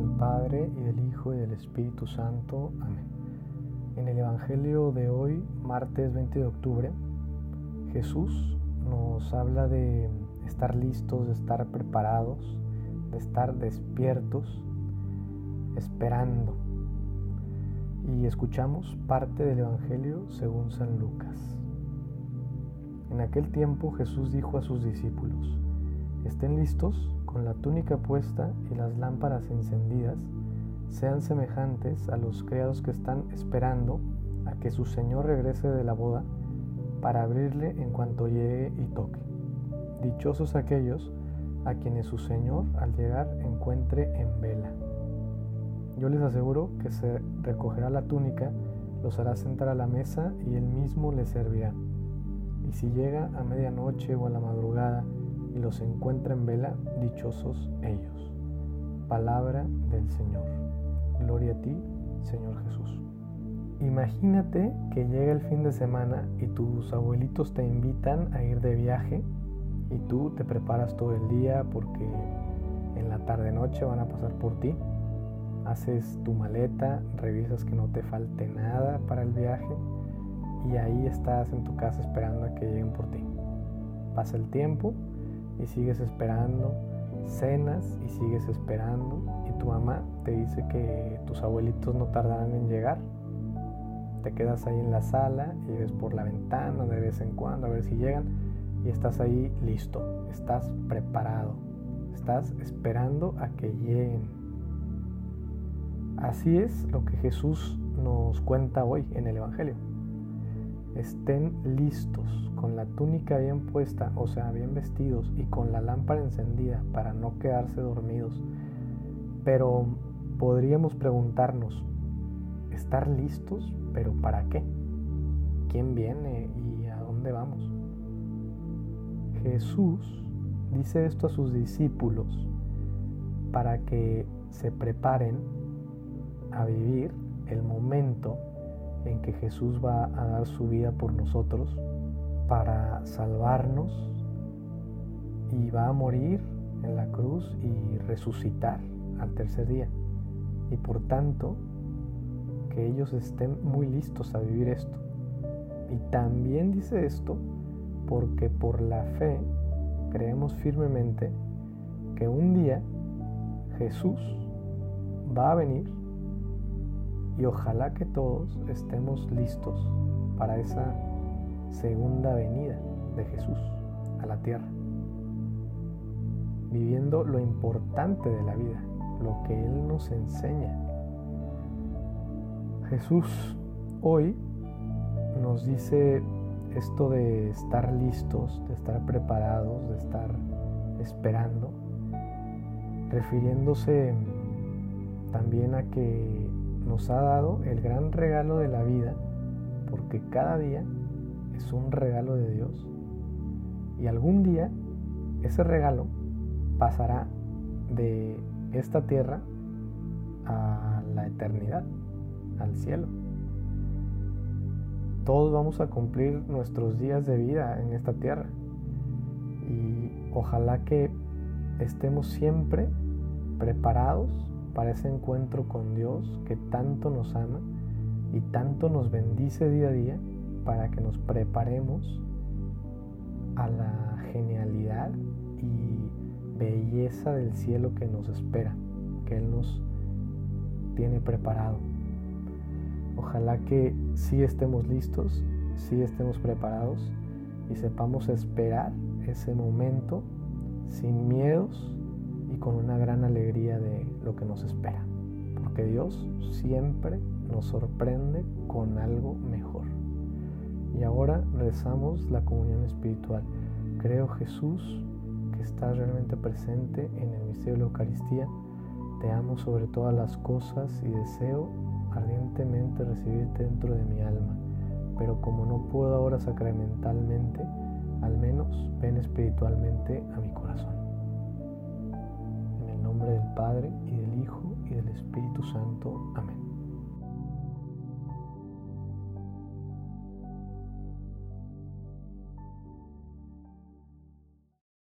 del Padre y del Hijo y del Espíritu Santo. Amén. En el Evangelio de hoy, martes 20 de octubre, Jesús nos habla de estar listos, de estar preparados, de estar despiertos, esperando. Y escuchamos parte del Evangelio según San Lucas. En aquel tiempo Jesús dijo a sus discípulos, estén listos con la túnica puesta y las lámparas encendidas, sean semejantes a los criados que están esperando a que su Señor regrese de la boda para abrirle en cuanto llegue y toque. Dichosos aquellos a quienes su Señor al llegar encuentre en vela. Yo les aseguro que se recogerá la túnica, los hará sentar a la mesa y él mismo les servirá. Y si llega a medianoche o a la madrugada y los encuentra en vela, dichosos ellos. Palabra del Señor. Gloria a ti, Señor Jesús. Imagínate que llega el fin de semana y tus abuelitos te invitan a ir de viaje y tú te preparas todo el día porque en la tarde noche van a pasar por ti. Haces tu maleta, revisas que no te falte nada para el viaje y ahí estás en tu casa esperando a que lleguen por ti. Pasa el tiempo y sigues esperando, cenas y sigues esperando y tu mamá te dice que tus abuelitos no tardarán en llegar. Te quedas ahí en la sala y ves por la ventana de vez en cuando a ver si llegan y estás ahí listo, estás preparado, estás esperando a que lleguen. Así es lo que Jesús nos cuenta hoy en el Evangelio. Estén listos, con la túnica bien puesta, o sea, bien vestidos y con la lámpara encendida para no quedarse dormidos. Pero podríamos preguntarnos, ¿estar listos? ¿Pero para qué? ¿Quién viene y a dónde vamos? Jesús dice esto a sus discípulos para que se preparen a vivir el momento en que Jesús va a dar su vida por nosotros para salvarnos y va a morir en la cruz y resucitar al tercer día. Y por tanto, que ellos estén muy listos a vivir esto. Y también dice esto porque por la fe creemos firmemente que un día Jesús va a venir y ojalá que todos estemos listos para esa segunda venida de Jesús a la tierra, viviendo lo importante de la vida, lo que Él nos enseña. Jesús hoy nos dice esto de estar listos, de estar preparados, de estar esperando, refiriéndose también a que nos ha dado el gran regalo de la vida, porque cada día es un regalo de Dios. Y algún día ese regalo pasará de esta tierra a la eternidad, al cielo todos vamos a cumplir nuestros días de vida en esta tierra. Y ojalá que estemos siempre preparados para ese encuentro con Dios que tanto nos ama y tanto nos bendice día a día para que nos preparemos a la genialidad y belleza del cielo que nos espera, que Él nos tiene preparado. Ojalá que sí estemos listos, sí estemos preparados y sepamos esperar ese momento sin miedos y con una gran alegría de lo que nos espera. Porque Dios siempre nos sorprende con algo mejor. Y ahora rezamos la comunión espiritual. Creo Jesús que está realmente presente en el misterio de la Eucaristía. Te amo sobre todas las cosas y deseo ardientemente recibirte dentro de mi alma, pero como no puedo ahora sacramentalmente, al menos ven espiritualmente a mi corazón. Nombre del Padre y del Hijo y del Espíritu Santo. Amén.